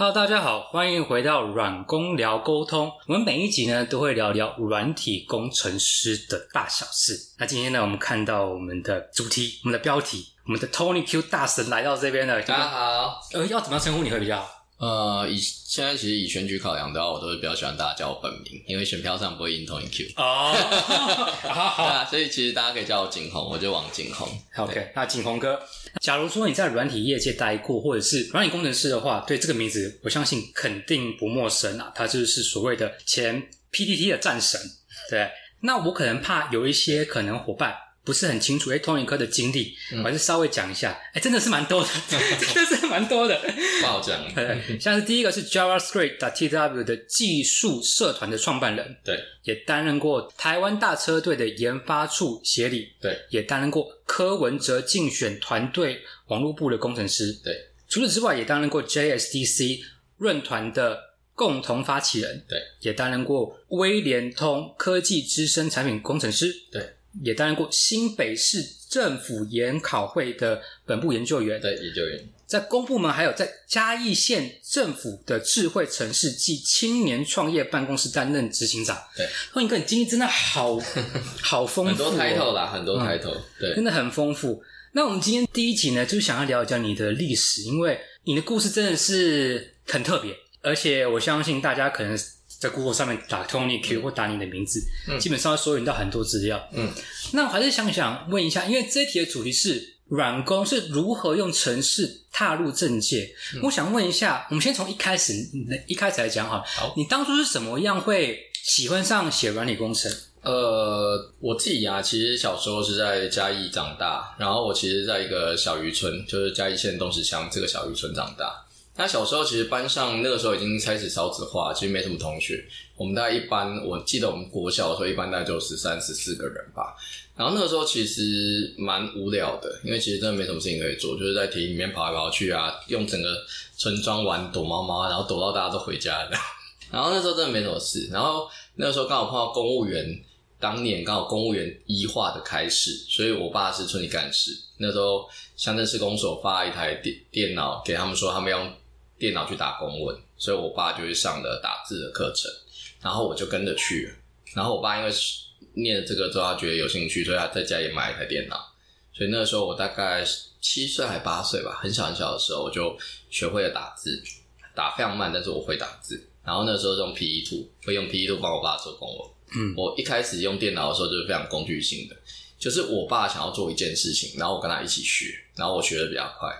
Hello，大家好，欢迎回到软工聊沟通。我们每一集呢都会聊聊软体工程师的大小事。那今天呢，我们看到我们的主题，我们的标题，我们的 Tony Q 大神来到这边了。大家好，呃，要怎么样称呼你会比较好？呃，以现在其实以选举考量的话，我都是比较喜欢大家叫我本名，因为选票上不会印 Tony Q。哦，好好对啊，所以其实大家可以叫我景宏，我就王景宏。，OK。那景宏哥，假如说你在软体业界待过，或者是软体工程师的话，对这个名字，我相信肯定不陌生啊。他就是所谓的前 PTT 的战神。对，那我可能怕有一些可能伙伴。不是很清楚，哎，Tony 哥的经历，我还是稍微讲一下。哎，真的是蛮多的，真的是蛮多的。不好讲。对，像是第一个是 JavaScript TW 的技术社团的创办人，对，也担任过台湾大车队的研发处协理，对，也担任过柯文哲竞选团队网络部的工程师，对。除此之外，也担任过 JSDC 论坛的共同发起人，对，也担任过威联通科技资深产品工程师，对。也担任过新北市政府研考会的本部研究员，对，研究员，在公部门还有在嘉义县政府的智慧城市暨青年创业办公室担任执行长。对，欢迎哥，你经历真的好 好丰富、哦，很多 title 啦，很多 title，、对，真的很丰富。那我们今天第一集呢，就是想要聊一下你的历史，因为你的故事真的是很特别，而且我相信大家可能。在 Google 上面打 Tony Q 或打你的名字，嗯、基本上要搜寻到很多资料。嗯，那我还是想想问一下，因为这一题的主题是软工是如何用城市踏入政界。嗯、我想问一下，我们先从一开始一开始来讲哈。好，你当初是怎么样会喜欢上写软体工程？呃，我自己啊，其实小时候是在嘉义长大，然后我其实在一个小渔村，就是嘉义县东石乡这个小渔村长大。那小时候其实班上那个时候已经开始少子化，其实没什么同学。我们大概一班，我记得我们国小的时候一般大概就十三、十四个人吧。然后那个时候其实蛮无聊的，因为其实真的没什么事情可以做，就是在田里面跑来跑去啊，用整个村庄玩躲猫猫，然后躲到大家都回家了。然后那时候真的没什么事。然后那个时候刚好碰到公务员，当年刚好公务员一化的开始，所以我爸是村里干事。那时候乡镇市公所发一台电电脑给他们说，他们要电脑去打公文，所以我爸就去上了打字的课程，然后我就跟着去了。然后我爸因为念了这个之后，他觉得有兴趣，所以他在家里买一台电脑。所以那个时候我大概七岁还八岁吧，很小很小的时候，我就学会了打字，打非常慢，但是我会打字。然后那时候用 PE 图，会用 PE 图帮我爸做公文。嗯，我一开始用电脑的时候就是非常工具性的，就是我爸想要做一件事情，然后我跟他一起学，然后我学的比较快。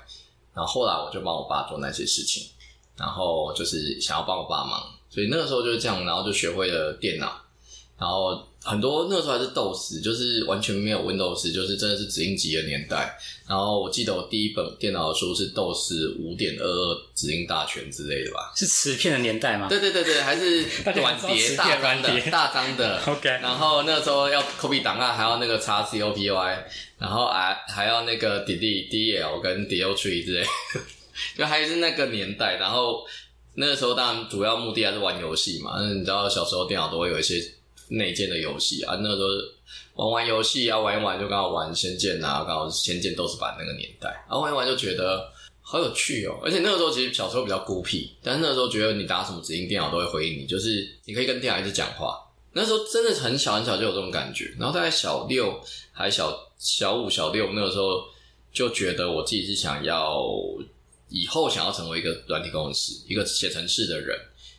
然后后来我就帮我爸做那些事情，然后就是想要帮我爸忙，所以那个时候就是这样，然后就学会了电脑，然后很多那个时候还是 DOS，就是完全没有 Windows，就是真的是指印集的年代。然后我记得我第一本电脑的书是 DOS 五点二二指印大全之类的吧，是磁片的年代吗？对对对对，还是软碟大张的大张的。OK，然后那时候要 copy 档案，还要那个叉 C O P Y，然后还还要那个 delete D L 跟 D L tree 之类。就还是那个年代，然后那个时候当然主要目的还是玩游戏嘛。那你知道小时候电脑都会有一些内建的游戏啊，那个时候玩玩游戏啊，玩一玩就刚好玩仙剑啊，刚好仙剑都是版那个年代，然后玩一玩就觉得好有趣哦。而且那个时候其实小时候比较孤僻，但是那个时候觉得你打什么指令，电脑都会回应你，就是你可以跟电脑一直讲话。那时候真的很小很小就有这种感觉，然后大概小六还小小五小六那个时候就觉得我自己是想要。以后想要成为一个软体工程师，一个写程式的人，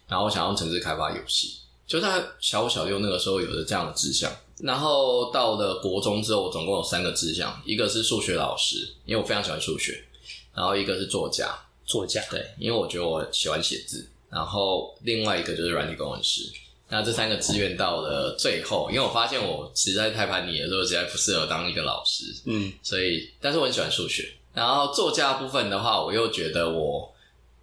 然后想要程式开发游戏，就在小五小六那个时候有着这样的志向。然后到了国中之后，我总共有三个志向，一个是数学老师，因为我非常喜欢数学；然后一个是作家，作家对，因为我觉得我喜欢写字；然后另外一个就是软体工程师。那这三个志愿到了最后，因为我发现我实在太叛逆了，所以实在不适合当一个老师。嗯，所以但是我很喜欢数学。然后作家部分的话，我又觉得我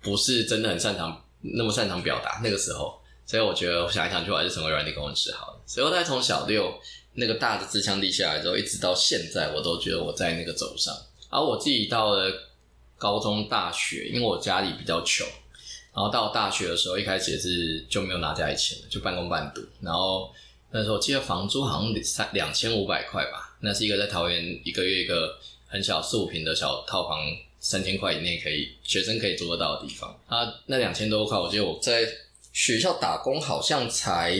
不是真的很擅长那么擅长表达那个时候，所以我觉得我想一想，去，我还是成为软体工程师好了。所以我大概从小六那个大的自强立下来之后，一直到现在，我都觉得我在那个走上。而我自己到了高中、大学，因为我家里比较穷，然后到大学的时候，一开始也是就没有拿家里钱，就半工半读。然后那时候我记得房租好像三两千五百块吧，那是一个在桃园一个月一个。很小四五平的小套房三千块以内可以学生可以做得到的地方。啊，那两千多块，我记得我在学校打工好像才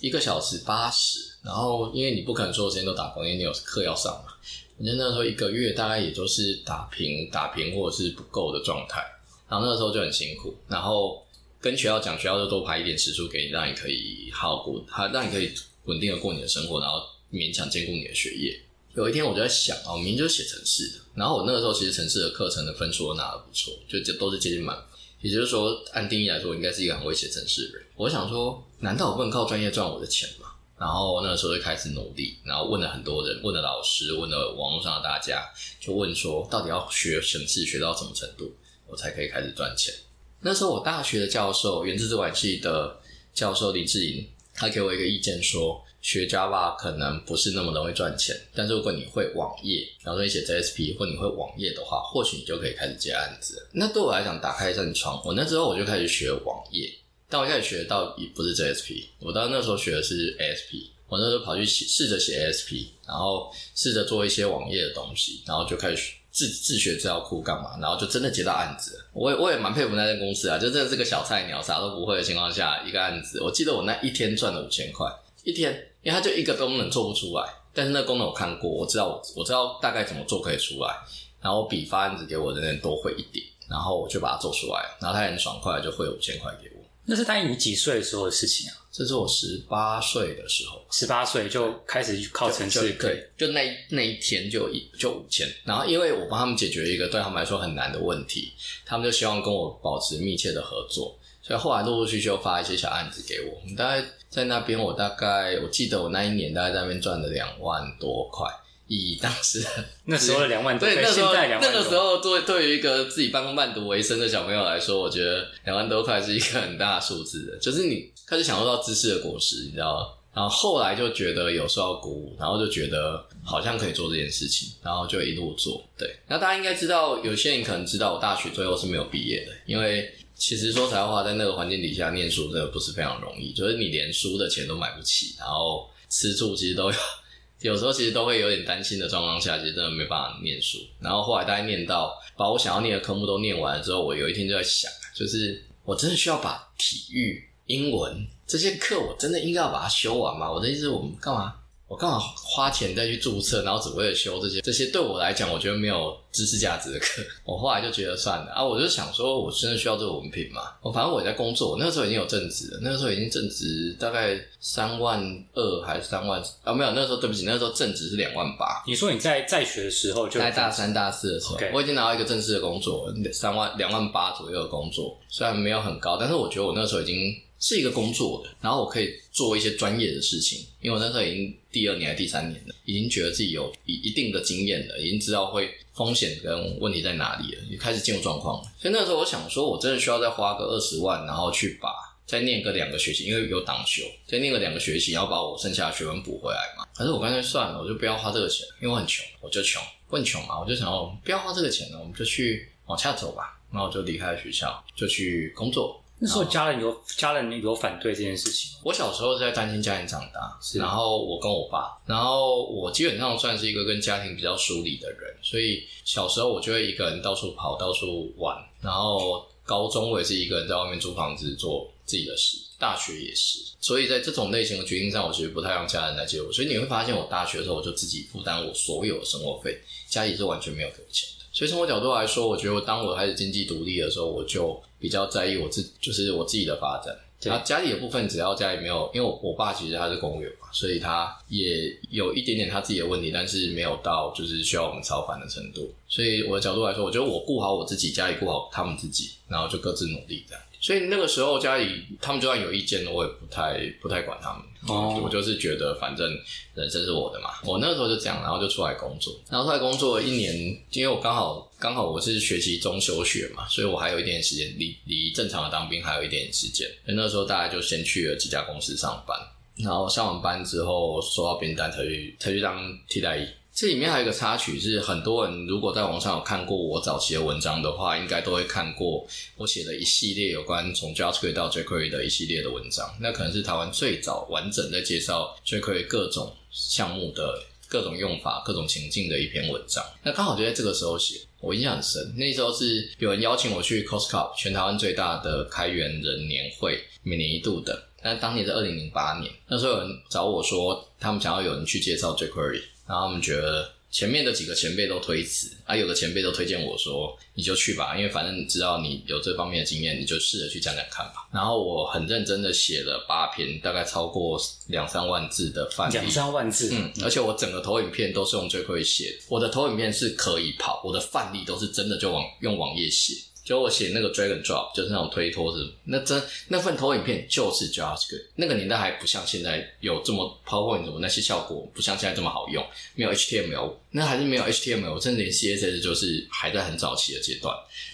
一个小时八十，然后因为你不可能所有时间都打工，因为你有课要上嘛。反正那时候一个月大概也就是打平打平或者是不够的状态，然后那个时候就很辛苦，然后跟学校讲，学校就多排一点时数给你，让你可以好好过，他让你可以稳定的过你的生活，然后勉强兼顾你的学业。有一天我就在想啊，我明明就写城市的，然后我那个时候其实城市的课程的分数都拿的不错，就这都是接近满分，也就是说按定义来说，应该是一个很会写程式的人。我想说，难道我不能靠专业赚我的钱吗？然后那个时候就开始努力，然后问了很多人，问了老师，问了网络上的大家，就问说，到底要学程式学到什么程度，我才可以开始赚钱？那时候我大学的教授，原子资管系的教授林志颖，他给我一个意见说。学 Java 可能不是那么容易赚钱，但是如果你会网页，比方说你写 JSP 或你会网页的话，或许你就可以开始接案子。那对我来讲，打开一扇窗。我那之后我就开始学网页，但我开始学到也不是 JSP，我到那时候学的是 ASP。我那时候跑去写，试着写 ASP，然后试着做一些网页的东西，然后就开始自自学资料库干嘛，然后就真的接到案子。我也我也蛮佩服那间公司啊，就真的是个小菜鸟，啥都不会的情况下，一个案子，我记得我那一天赚了五千块，一天。因为它就一个功能做不出来，但是那功能我看过，我知道我我知道大概怎么做可以出来，然后比发案子给我的人多会一点，然后我就把它做出来，然后他很爽快就汇五千块给我。那是大概你几岁的时候的事情啊？这是我十八岁的时候，十八岁就开始靠城市，对，就那那一天就一就五千，然后因为我帮他们解决一个对他们来说很难的问题，他们就希望跟我保持密切的合作。所以后来陆陆续续发一些小案子给我，我们大概在那边，我大概我记得我那一年大概在那边赚了两万多块，以当时 那时候的两万多，对，那时候那个时候对对于一个自己半工半读为生的小朋友来说，我觉得两万多块是一个很大的数字的，就是你开始享受到知识的果实，你知道吗？然后后来就觉得有受到鼓舞，然后就觉得好像可以做这件事情，然后就一路做。对，那大家应该知道，有些人可能知道我大学最后是没有毕业的，因为。其实说实话，在那个环境底下念书真的不是非常容易，就是你连书的钱都买不起，然后吃住其实都有，有时候其实都会有点担心的状况下，其实真的没办法念书。然后后来大概念到把我想要念的科目都念完了之后，我有一天就在想，就是我真的需要把体育、英文这些课，我真的应该要把它修完吗？我的意思，我们干嘛？我干嘛花钱再去注册，然后只为了修这些这些对我来讲，我觉得没有知识价值的课。我后来就觉得算了啊，我就想说，我真的需要这个文凭吗？我反正我也在工作，我那个时候已经有正职了，那个时候已经正职大概三万二还是三万啊？没有，那个时候对不起，那个时候正职是两万八。你说你在在学的时候，就在大三大四的时候，我已经拿到一个正式的工作，三万两万八左右的工作，虽然没有很高，但是我觉得我那时候已经。是一个工作的，然后我可以做一些专业的事情，因为我那时候已经第二年还是第三年了，已经觉得自己有一一定的经验了，已经知道会风险跟问题在哪里了，也开始进入状况了。所以那时候我想说，我真的需要再花个二十万，然后去把再念个两个学期，因为有党修，再念个两个学期，然后把我剩下的学分补回来嘛。可是我干脆算了，我就不要花这个钱，因为我很穷，我就穷，很穷嘛，我就想要不要花这个钱呢？我们就去往下走吧。然后就离开学校，就去工作。那时候家人有家人有反对这件事情。我小时候是在单亲家庭长大，然后我跟我爸，然后我基本上算是一个跟家庭比较疏离的人，所以小时候我就会一个人到处跑，到处玩。然后高中我也是一个人在外面租房子做自己的事，大学也是。所以在这种类型的决定上，我其实不太让家人来接我。所以你会发现，我大学的时候我就自己负担我所有的生活费，家里是完全没有给我钱的。所以从我角度来说，我觉得当我开始经济独立的时候，我就比较在意我自就是我自己的发展。然后家里的部分，只要家里没有，因为我我爸其实他是公务员嘛，所以他也有一点点他自己的问题，但是没有到就是需要我们操烦的程度。所以我的角度来说，我觉得我顾好我自己，家里顾好他们自己，然后就各自努力这样。所以那个时候家里他们就算有意见，我也不太不太管他们。哦，我就是觉得反正人生是我的嘛。我那个时候就这样，然后就出来工作。然后出来工作一年，因为我刚好刚好我是学习中休学嘛，所以我还有一点时间，离离正常的当兵还有一点时间。所以那时候大概就先去了几家公司上班，然后上完班之后收到兵单才去才去当替代役。这里面还有一个插曲，是很多人如果在网上有看过我早期的文章的话，应该都会看过我写的一系列有关从 JavaScript 到 jQuery 的一系列的文章。那可能是台湾最早完整的介绍 jQuery 各种项目的各种用法、各种情境的一篇文章。那刚好就在这个时候写，我印象很深。那时候是有人邀请我去 Costco，全台湾最大的开源人年会，每年一度的。但当年是二零零八年，那时候有人找我说，他们想要有人去介绍 jQuery，然后他们觉得。前面的几个前辈都推辞，啊，有的前辈都推荐我说，你就去吧，因为反正你知道你有这方面的经验，你就试着去讲讲看吧。然后我很认真的写了八篇，大概超过两三万字的范例，两三万字，嗯，而且我整个投影片都是用 jQuery 写，我的投影片是可以跑，我的范例都是真的就网用网页写。就我写那个 Dragon Drop，就是那种推脱是，那真那份投影片就是 JavaScript。那个年代还不像现在有这么 PowerPoint 什么那些效果，不像现在这么好用，没有 HTML，那还是没有 HTML，甚至连 CSS 就是还在很早期的阶段。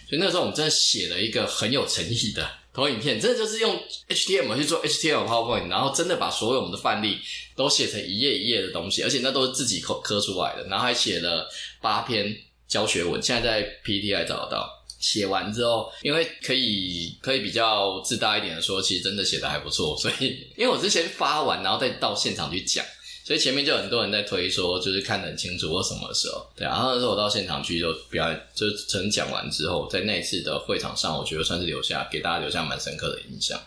所以那时候我们真的写了一个很有诚意的投影片，真的就是用 HTML 去做 HTML PowerPoint，然后真的把所有我们的范例都写成一页一页的东西，而且那都是自己刻刻出来的，然后还写了八篇教学文，现在在 PPT 还找得到。写完之后，因为可以可以比较自大一点的说，其实真的写的还不错。所以，因为我之前发完，然后再到现场去讲，所以前面就很多人在推说，就是看得很清楚或什么时候。对，然后那时候我到现场去就表演，就成讲完之后，在那次的会场上，我觉得算是留下给大家留下蛮深刻的印象。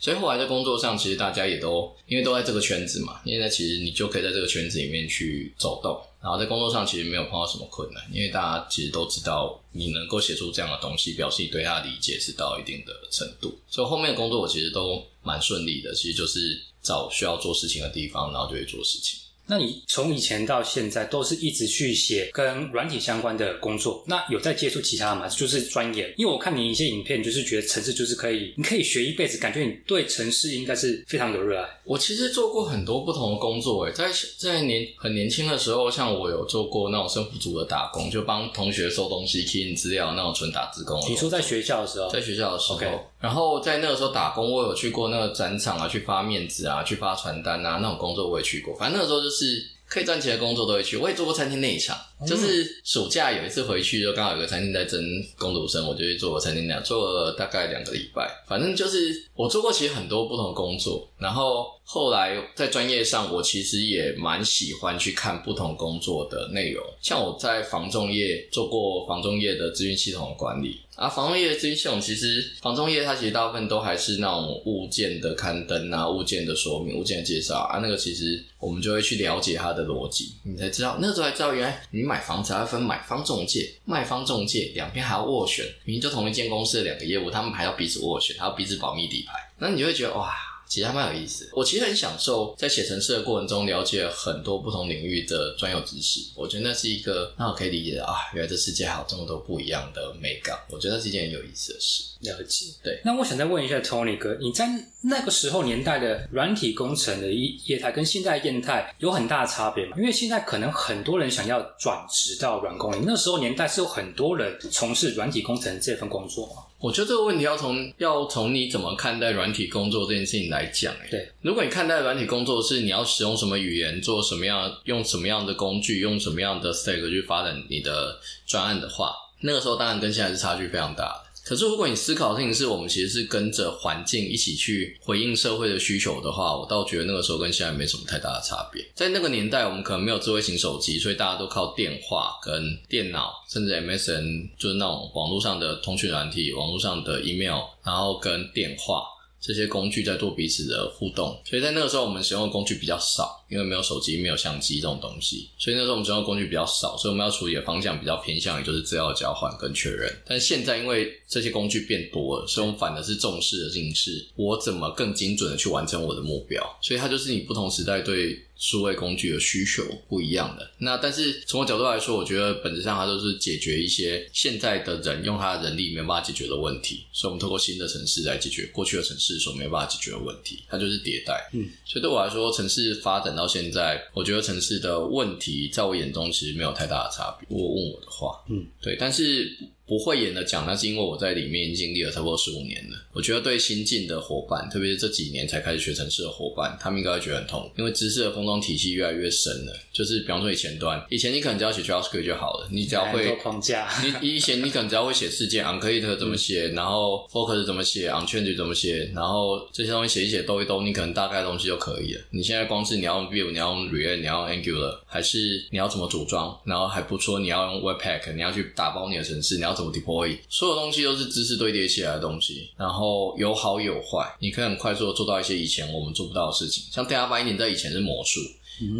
所以后来在工作上，其实大家也都因为都在这个圈子嘛，因为其实你就可以在这个圈子里面去走动。然后在工作上其实没有碰到什么困难，因为大家其实都知道你能够写出这样的东西，表示你对它理解是到一定的程度。所以后面的工作我其实都蛮顺利的，其实就是找需要做事情的地方，然后就会做事情。那你从以前到现在都是一直去写跟软体相关的工作，那有在接触其他的吗？就是专业，因为我看你一些影片，就是觉得城市就是可以，你可以学一辈子，感觉你对城市应该是非常有热爱。我其实做过很多不同的工作，诶，在在年很年轻的时候，像我有做过那种生活组的打工，就帮同学收东西、key 资料那种纯打字工。你说在学校的时候，在学校的时候，然后在那个时候打工，我有去过那个展场啊，去发面子啊，去发传单啊，那种工作我也去过。反正那个时候就是。可以赚钱的工作都会去，我也做过餐厅内场，就是暑假有一次回去，就刚好有个餐厅在征工读生，我就去做餐厅内做了大概两个礼拜。反正就是我做过其实很多不同工作，然后后来在专业上，我其实也蛮喜欢去看不同工作的内容。像我在防重业做过防重业的资讯系统管理。啊，房中业的资讯其实，房中业它其实大部分都还是那种物件的刊登啊，物件的说明、物件的介绍啊，那个其实我们就会去了解它的逻辑，你才知道那时候才知道原来你买房子还要分买方中介、卖方中介两边还要斡旋，明明就同一间公司的两个业务，他们还要彼此斡旋，还要彼此保密底牌，那你就会觉得哇。其实还蛮有意思。我其实很享受在写程式的过程中了解很多不同领域的专有知识。我觉得那是一个那我可以理解的啊，原来这世界还有这么多不一样的美感。我觉得是一件很有意思的事。了解。对。那我想再问一下 Tony 哥，你在那个时候年代的软体工程的业态跟现在业态有很大的差别吗？因为现在可能很多人想要转职到软工，那时候年代是有很多人从事软体工程这份工作吗？我觉得这个问题要从要从你怎么看待软体工作这件事情来讲。对，如果你看待软体工作是你要使用什么语言，做什么样，用什么样的工具，用什么样的 stack 去发展你的专案的话，那个时候当然跟现在是差距非常大的。可是，如果你思考的事情是我们其实是跟着环境一起去回应社会的需求的话，我倒觉得那个时候跟现在没什么太大的差别。在那个年代，我们可能没有智慧型手机，所以大家都靠电话、跟电脑，甚至 MSN，就是那种网络上的通讯软体、网络上的 email，然后跟电话。这些工具在做彼此的互动，所以在那个时候我们使用的工具比较少，因为没有手机、没有相机这种东西，所以那时候我们使用的工具比较少，所以我们要处理的方向比较偏向于就是资料交换跟确认。但现在因为这些工具变多了，所以我们反而是重视的事是，我怎么更精准的去完成我的目标。所以它就是你不同时代对。数位工具的需求不一样的，那但是从我角度来说，我觉得本质上它都是解决一些现在的人用他的人力没有办法解决的问题，所以我们透过新的城市来解决过去的城市所没有办法解决的问题，它就是迭代。嗯，所以对我来说，城市发展到现在，我觉得城市的问题在我眼中其实没有太大的差别。如果问我的话，嗯，对，但是。不会演的讲，那是因为我在里面已经经历了差不多十五年了。我觉得对新进的伙伴，特别是这几年才开始学城市的伙伴，他们应该会觉得很痛，因为知识的封装体系越来越深了。就是比方说以前端，以前你可能只要写 JavaScript 就好了，你只要会框架，你以前你可能只要会写事件 o n c r e t e 怎么写，然后 Focus 怎么写，OnChange 怎么写，然后这些东西写一写兜一兜，你可能大概的东西就可以了。你现在光是你要用 Vue，你要用 React，你要用 Angular，还是你要怎么组装，然后还不说，你要用 Webpack，你要去打包你的城市，你要怎么 deploy，所有东西都是知识堆叠起来的东西，然后有好有坏，你可以很快速的做到一些以前我们做不到的事情。像 Data Binding 在以前是魔术，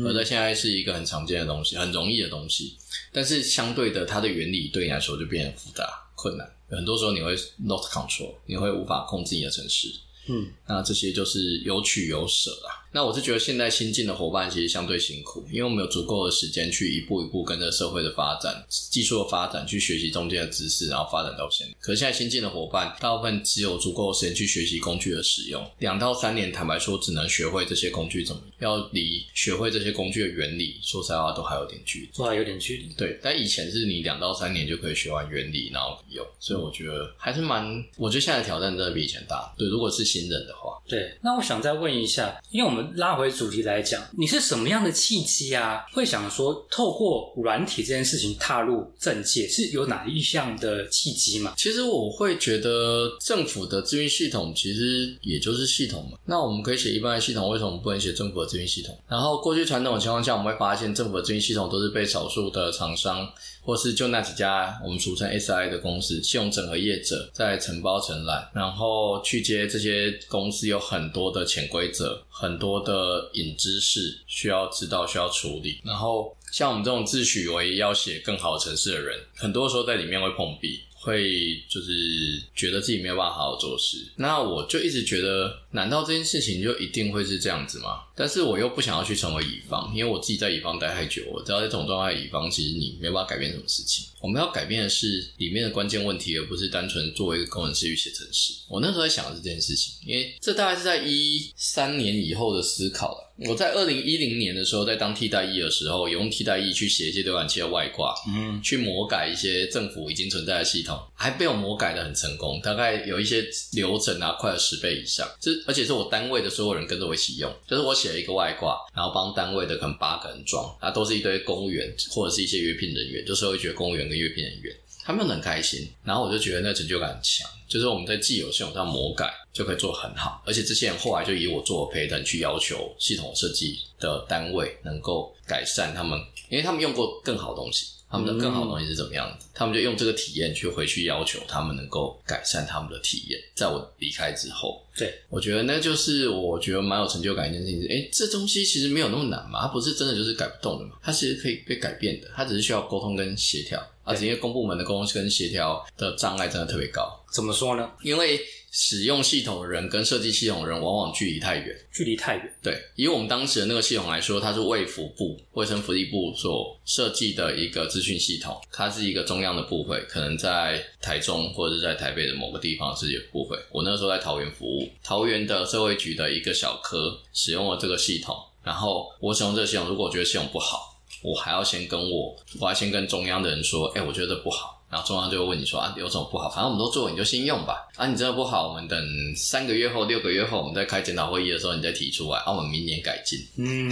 而在现在是一个很常见的东西，很容易的东西，但是相对的，它的原理对你来说就变得复杂困难。很多时候你会 not control，你会无法控制你的城市。嗯，那这些就是有取有舍啦。那我是觉得现在新进的伙伴其实相对辛苦，因为我们有足够的时间去一步一步跟着社会的发展、技术的发展去学习中间的知识，然后发展到现在。可是现在新进的伙伴大部分只有足够的时间去学习工具的使用，两到三年，坦白说只能学会这些工具怎么，要离学会这些工具的原理，说实话都还有点距离，都还有点距离。对，但以前是你两到三年就可以学完原理，然后用，所以我觉得还是蛮，我觉得现在挑战真的比以前大。对，如果是新人的话，对。那我想再问一下，因为我们拉回主题。来讲，你是什么样的契机啊？会想说透过软体这件事情踏入政界，是有哪一项的契机吗？其实我会觉得政府的资讯系统其实也就是系统嘛。那我们可以写一般的系统，为什么不能写政府的资讯系统？然后过去传统的情况下，我们会发现政府的资讯系统都是被少数的厂商。或是就那几家我们俗称 SI 的公司，信用整合业者在承包承揽，然后去接这些公司有很多的潜规则，很多的隐知识需要知道，需要处理。然后像我们这种自诩为要写更好的城市的人，很多时候在里面会碰壁。会就是觉得自己没有办法好好做事，那我就一直觉得，难道这件事情就一定会是这样子吗？但是我又不想要去成为乙方，因为我自己在乙方待太久，我知道这种状态，乙方其实你没办法改变什么事情。我们要改变的是里面的关键问题，而不是单纯作为一个工程师去写程式。我那时候在想的是这件事情，因为这大概是在一三年以后的思考了。我在二零一零年的时候，在当替代役的时候，用替代役去写一些浏览器的外挂，嗯，去魔改一些政府已经存在的系统，还被我魔改的很成功，大概有一些流程啊，快了十倍以上。这而且是我单位的所有人跟着我一起用，就是我写了一个外挂，然后帮单位的可能八个人装，啊，都是一堆公务员或者是一些约聘人员，就是会觉得公务员跟约聘人员。他们很开心，然后我就觉得那成就感很强，就是我们在既有系统上魔改就可以做很好，而且这些人后来就以我做陪等去要求系统设计的单位能够改善他们，因为他们用过更好东西，他们的更好的东西是怎么样子，他们就用这个体验去回去要求他们能够改善他们的体验。在我离开之后，对我觉得那就是我觉得蛮有成就感一件事情。哎，这东西其实没有那么难嘛，它不是真的就是改不动的嘛，它其实可以被改变的，它只是需要沟通跟协调。而且因为公部门的沟通跟协调的障碍真的特别高，怎么说呢？因为使用系统的人跟设计系统的人往往距离太远，距离太远。对，以我们当时的那个系统来说，它是卫福部卫生福利部所设计的一个资讯系统，它是一个中央的部会，可能在台中或者是在台北的某个地方是有部会。我那时候在桃园服务，桃园的社会局的一个小科使用了这个系统，然后我使用这个系统，如果我觉得系统不好。我还要先跟我，我要先跟中央的人说，哎，我觉得不好。然后中央就会问你说啊，有什么不好？反正我们都做，你就先用吧。啊，你真的不好，我们等三个月后、六个月后，我们再开检讨会议的时候，你再提出来，啊，我们明年改进。嗯，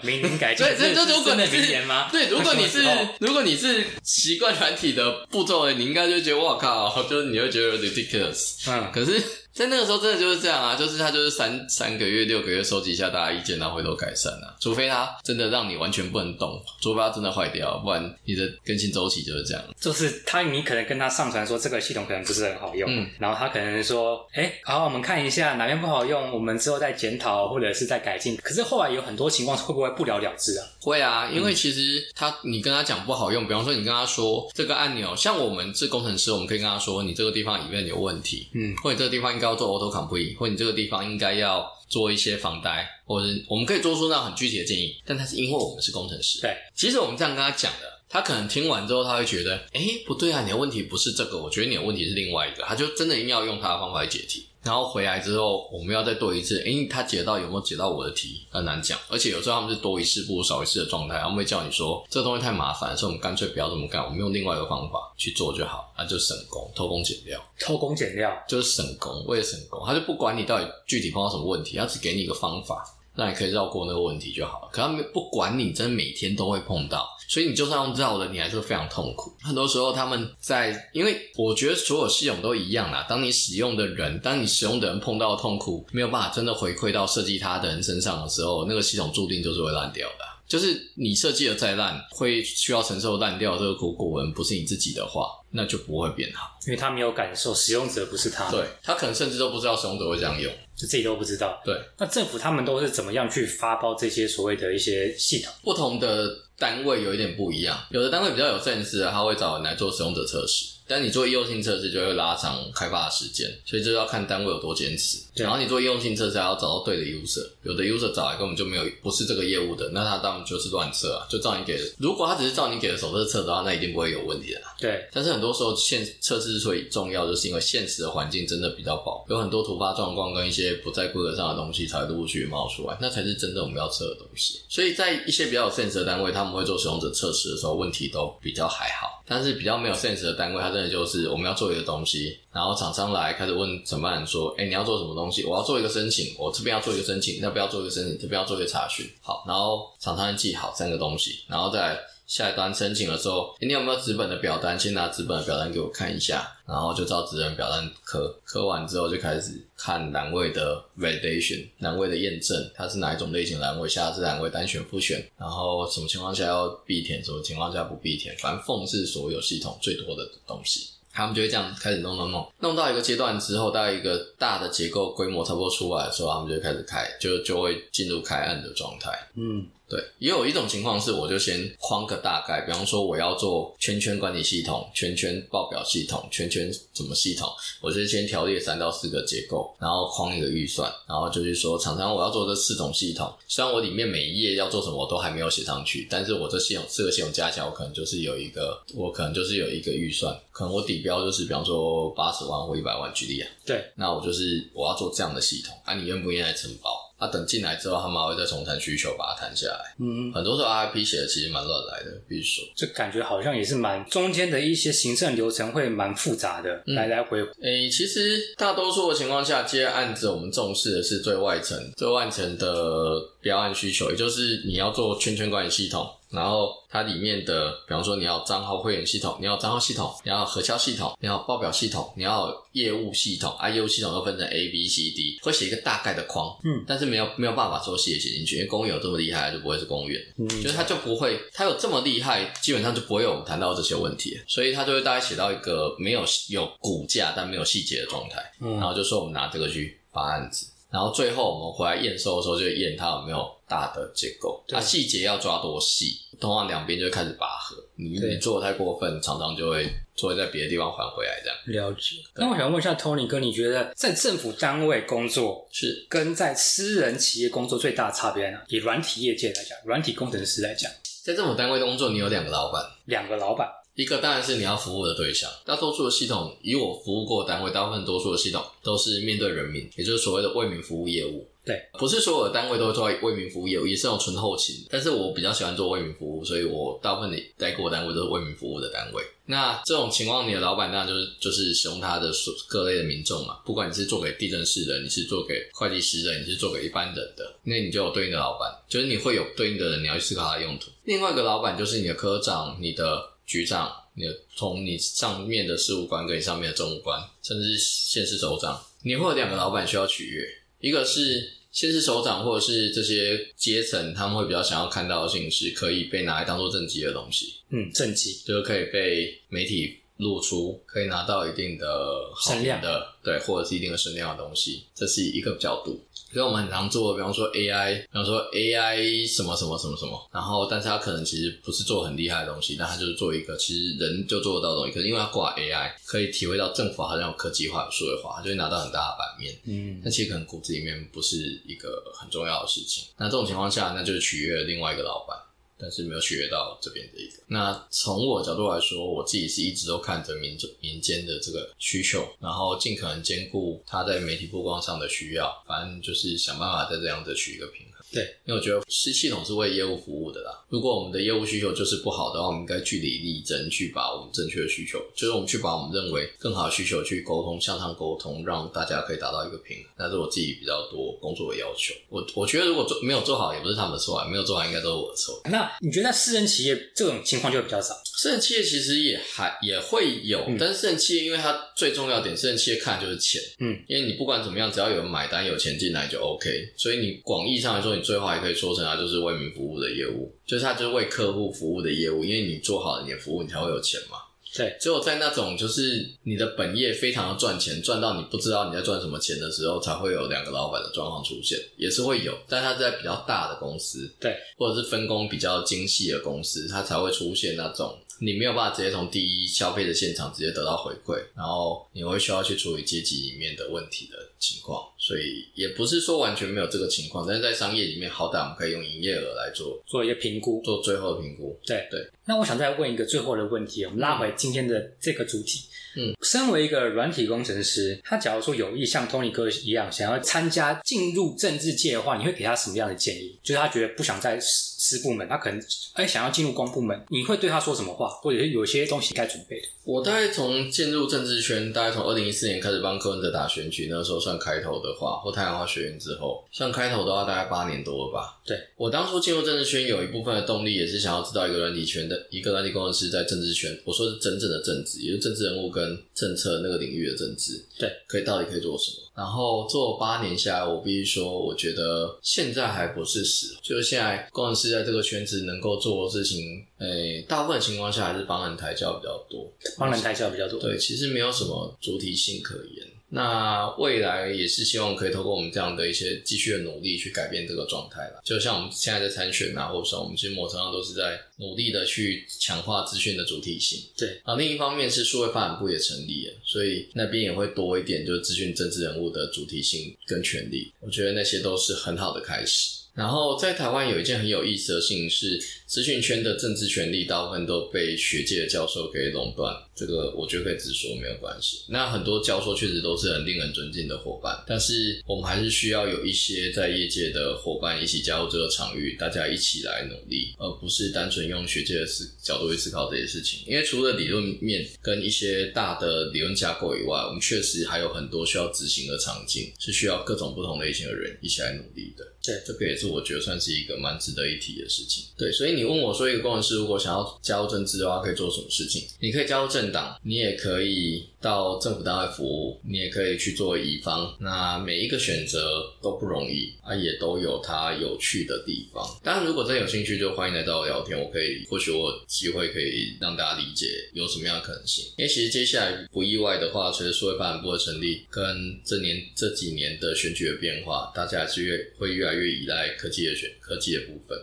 明年改进。对，这这如果你是明年吗？对，如果你是如果你是习惯团体的步骤，你应该就觉得我靠，就是你会觉得 ridiculous。嗯，可是。在那个时候，真的就是这样啊，就是他就是三三个月、六个月收集一下大家意见，然后回头改善啊。除非他真的让你完全不能动，除非他真的坏掉，不然你的更新周期就是这样。就是他，你可能跟他上传说这个系统可能不是很好用，嗯，然后他可能说，哎，好，我们看一下哪边不好用，我们之后再检讨或者是再改进。可是后来有很多情况会不会不了了之啊？会啊，因为其实他你跟他讲不好用，比方说你跟他说这个按钮，像我们是工程师，我们可以跟他说你这个地方里面有问题，嗯，或者这个地方。应该要做 auto complete，或你这个地方应该要做一些防呆，或者我们可以做出那很具体的建议。但他是因为我们是工程师，对，其实我们这样跟他讲的，他可能听完之后，他会觉得，哎，不对啊，你的问题不是这个，我觉得你的问题是另外一个，他就真的一定要用他的方法来解题。然后回来之后，我们要再对一次，诶，他解到有没有解到我的题很难讲，而且有时候他们是多一事不如少一事的状态，他们会叫你说这个东西太麻烦，所以我们干脆不要这么干，我们用另外一个方法去做就好，那就省工，偷工减料，偷工减料。就是省工，为了省工，他就不管你到底具体碰到什么问题，他只给你一个方法，让你可以绕过那个问题就好了。可他们不管你，真的每天都会碰到。所以你就算用绕的，你还是非常痛苦。很多时候他们在，因为我觉得所有系统都一样啦。当你使用的人，当你使用的人碰到痛苦，没有办法真的回馈到设计它的人身上的时候，那个系统注定就是会烂掉的。就是你设计的再烂，会需要承受烂掉这个苦果纹，不是你自己的话，那就不会变好。因为他没有感受，使用者不是他，对他可能甚至都不知道使用者会这样用，就自己都不知道。对，那政府他们都是怎么样去发包这些所谓的一些系统？不同的单位有一点不一样，有的单位比较有 sense，他会找人来做使用者测试。但你做易用性测试就会拉长开发的时间，所以这要看单位有多坚持。然后你做应用性测试还要找到对的 user，有的 user 找来根本就没有不是这个业务的，那他当然就是乱测啊，就照你给的。如果他只是照你给的手册测的话，那一定不会有问题的。对。但是很多时候现测试之所以重要，就是因为现实的环境真的比较薄，有很多突发状况跟一些不在规格上的东西才陆陆续续冒出来，那才是真正我们要测的东西。所以在一些比较有 sense 的单位，他们会做使用者测试的时候，问题都比较还好。但是比较没有 sense 的单位，它真的就是我们要做一个东西，然后厂商来开始问承办人说：“哎，你要做什么东西？我要做一个申请，我这边要做一个申请，那边要做一个申请，这边要做一个查询。”好，然后厂商记好三个东西，然后再。下一单申请的时候，你有没有纸本的表单？先拿纸本的表单给我看一下，然后就照纸本表单刻，刻完之后就开始看栏位的 validation，栏位的验证，它是哪一种类型栏位，下次栏位单选复选，然后什么情况下要必填，什么情况下不必填，反正缝是所有系统最多的东西。他们就会这样开始弄弄弄，弄到一个阶段之后，到一个大的结构规模差不多出来的时候，他们就开始开，就就会进入开案的状态。嗯。对，也有一种情况是，我就先框个大概，比方说我要做圈圈管理系统、圈圈报表系统、圈圈什么系统，我就先条列三到四个结构，然后框一个预算，然后就是说厂商我要做这四种系统，虽然我里面每一页要做什么我都还没有写上去，但是我这系统四个系统加起来，我可能就是有一个，我可能就是有一个预算，可能我底标就是比方说八十万或一百万举例啊。对，那我就是我要做这样的系统，啊，你愿不愿意来承包？他等进来之后，他们还会再重谈需求，把它谈下来。嗯，很多时候 RIP 写的其实蛮乱来的，必须说。这感觉好像也是蛮中间的一些行政流程会蛮复杂的，来来回。诶，其实大多数的情况下，接案子我们重视的是最外层、最外层的标案需求，也就是你要做圈圈管理系统。然后它里面的，比方说你要账号会员系统，你要账号系统，你要核销系统，你要报表系统，你要业务系统，啊，业务系统又分成 A、B、C、D，会写一个大概的框，嗯，但是没有没有办法说写写进去，因为公务员有这么厉害，就不会是公务员，嗯，就是他就不会，他有这么厉害，基本上就不会有我们谈到这些问题，所以他就会大概写到一个没有有骨架但没有细节的状态，嗯，然后就说我们拿这个去发案子。然后最后我们回来验收的时候，就验他有没有大的结构，它细节要抓多细，通常两边就会开始拔河。你你做的太过分，常常就会就会在别的地方还回来这样。了解。那我想问一下 Tony 哥，你觉得在政府单位工作是跟在私人企业工作最大的差别呢？以软体业界来讲，软体工程师来讲，在政府单位工作，你有两个老板，两个老板。一个当然是你要服务的对象，大多数的系统，以我服务过的单位，大部分多数的系统都是面对人民，也就是所谓的为民服务业务。对，不是所有的单位都会做为民服务业务，也是有纯后勤。但是我比较喜欢做为民服务，所以我大部分的待过单位都是为民服务的单位。那这种情况，你的老板当然就是就是使用他的各类的民众嘛，不管你是做给地震室的，你是做给会计师的，你是做给一般人的，那你就有对应的老板，就是你会有对应的人，你要去思考他的用途。另外一个老板就是你的科长、你的局长。你从你上面的事务官跟你上面的政务官，甚至是县市首长，你会有两个老板需要取悦，一个是县市首长或者是这些阶层，他们会比较想要看到的事情是，可以被拿来当做政绩的东西。嗯，政绩就是可以被媒体露出，可以拿到一定的声量的，对，或者是一定的声量的东西，这是一个角度。所以我们很常做，比方说 AI，比方说 AI 什么什么什么什么，然后但是他可能其实不是做很厉害的东西，但他就是做一个其实人就做得到的东西，可是因为他挂 AI，可以体会到政府好像有科技化、有数位化，就会拿到很大的版面。嗯，但其实可能骨子里面不是一个很重要的事情。那这种情况下，那就是取悦另外一个老板。但是没有取悦到这边的一个。那从我角度来说，我自己是一直都看着民民间的这个需求，然后尽可能兼顾他在媒体曝光上的需要，反正就是想办法在这样子取一个平衡。对，因为我觉得是系统是为业务服务的啦。如果我们的业务需求就是不好的话，我们应该据理力争，去把我们正确的需求，就是我们去把我们认为更好的需求去沟通，向上沟通，让大家可以达到一个平衡。那是我自己比较多工作的要求。我我觉得如果做没有做好，也不是他们的错啊，没有做好应该都是我的错。那你觉得在私人企业这种情况就会比较少？私人企业其实也还也会有，但是私人企业因为它最重要点，私人企业看的就是钱，嗯，因为你不管怎么样，只要有人买单，有钱进来就 OK。所以你广义上来说，你最后也可以说成它就是为民服务的业务，就是它就是为客户服务的业务，因为你做好了你的服务，你才会有钱嘛。对，只有在那种就是你的本业非常的赚钱，赚到你不知道你在赚什么钱的时候，才会有两个老板的状况出现，也是会有。但它在比较大的公司，对，或者是分工比较精细的公司，它才会出现那种你没有办法直接从第一消费的现场直接得到回馈，然后你会需要去处理阶级里面的问题的情况。所以也不是说完全没有这个情况，但是在商业里面，好歹我们可以用营业额来做做一个评估，做最后的评估。对对。那我想再问一个最后的问题，我们拉回今天的这个主题。嗯，身为一个软体工程师，他假如说有意像 Tony 哥一样想要参加进入政治界的话，你会给他什么样的建议？就是他觉得不想在私部门，他可能哎想要进入公部门，你会对他说什么话？或者是有些东西该准备的？我大概从进入政治圈，大概从二零一四年开始帮柯文哲打选举，那时候算开头的话，或太阳花学院之后，算开头的话，大概八年多了吧。对我当初进入政治圈，有一部分的动力也是想要知道一个软体圈的一个软体工程师在政治圈，我说是真正的政治，也就是政治人物跟政策那个领域的政治，对，可以到底可以做什么？然后做八年下来，我必须说，我觉得现在还不是时候，就是现在工程师在这个圈子能够做的事情，诶，大部分情况下还是帮人抬轿比较多，帮人抬轿比较多。对，其实没有什么主体性可言。那未来也是希望可以透过我们这样的一些继续的努力，去改变这个状态啦。就像我们现在在参选啊，或者说我们其实某程度上都是在努力的去强化资讯的主体性。对啊，另一方面是数位发展部也成立了，所以那边也会多一点，就是资讯政治人物的主体性跟权利。我觉得那些都是很好的开始。然后在台湾有一件很有意思的事情是，资讯圈的政治权利大部分都被学界的教授给垄断，这个我觉得可以直说没有关系。那很多教授确实都是很令人尊敬的伙伴，但是我们还是需要有一些在业界的伙伴一起加入这个场域，大家一起来努力，而不是单纯用学界的思角度去思考这些事情。因为除了理论面跟一些大的理论架构以外，我们确实还有很多需要执行的场景，是需要各种不同类型的人一起来努力的。对，这个也是我觉得算是一个蛮值得一提的事情。对，所以你问我说，一个工程师如果想要加入政治的话，可以做什么事情？你可以加入政党，你也可以到政府单位服务，你也可以去做乙方。那每一个选择都不容易啊，也都有它有趣的地方。当然，如果真有兴趣，就欢迎来找我聊天，我可以或许我机会可以让大家理解有什么样的可能性。因为其实接下来不意外的话，随着社会发展部的成立，跟这年这几年的选举的变化，大家还是越会越来越依赖科技的选科技的部分，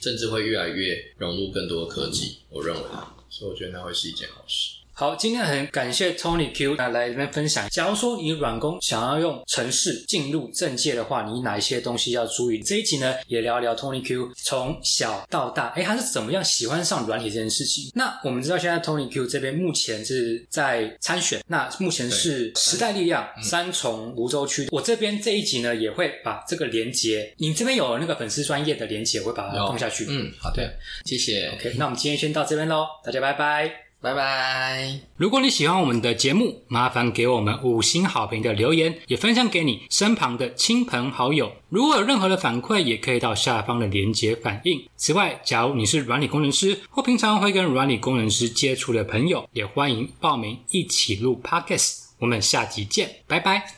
甚至会越来越融入更多科技。我认为，所以我觉得那会是一件好事。好，今天很感谢 Tony Q 来来这边分享。假如说你软工想要用城市进入政界的话，你哪一些东西要注意？这一集呢，也聊聊 Tony Q 从小到大，哎，他是怎么样喜欢上软体这件事情。那我们知道现在 Tony Q 这边目前是在参选，那目前是时代力量三重泸州区。我这边这一集呢，也会把这个连接，你这边有那个粉丝专业的连接，我会把它放下去。嗯，好的，谢谢。OK，那我们今天先到这边喽，大家拜拜。拜拜。如果你喜欢我们的节目，麻烦给我们五星好评的留言，也分享给你身旁的亲朋好友。如果有任何的反馈，也可以到下方的连结反映。此外，假如你是软体工程师或平常会跟软体工程师接触的朋友，也欢迎报名一起录 Podcast。我们下集见，拜拜。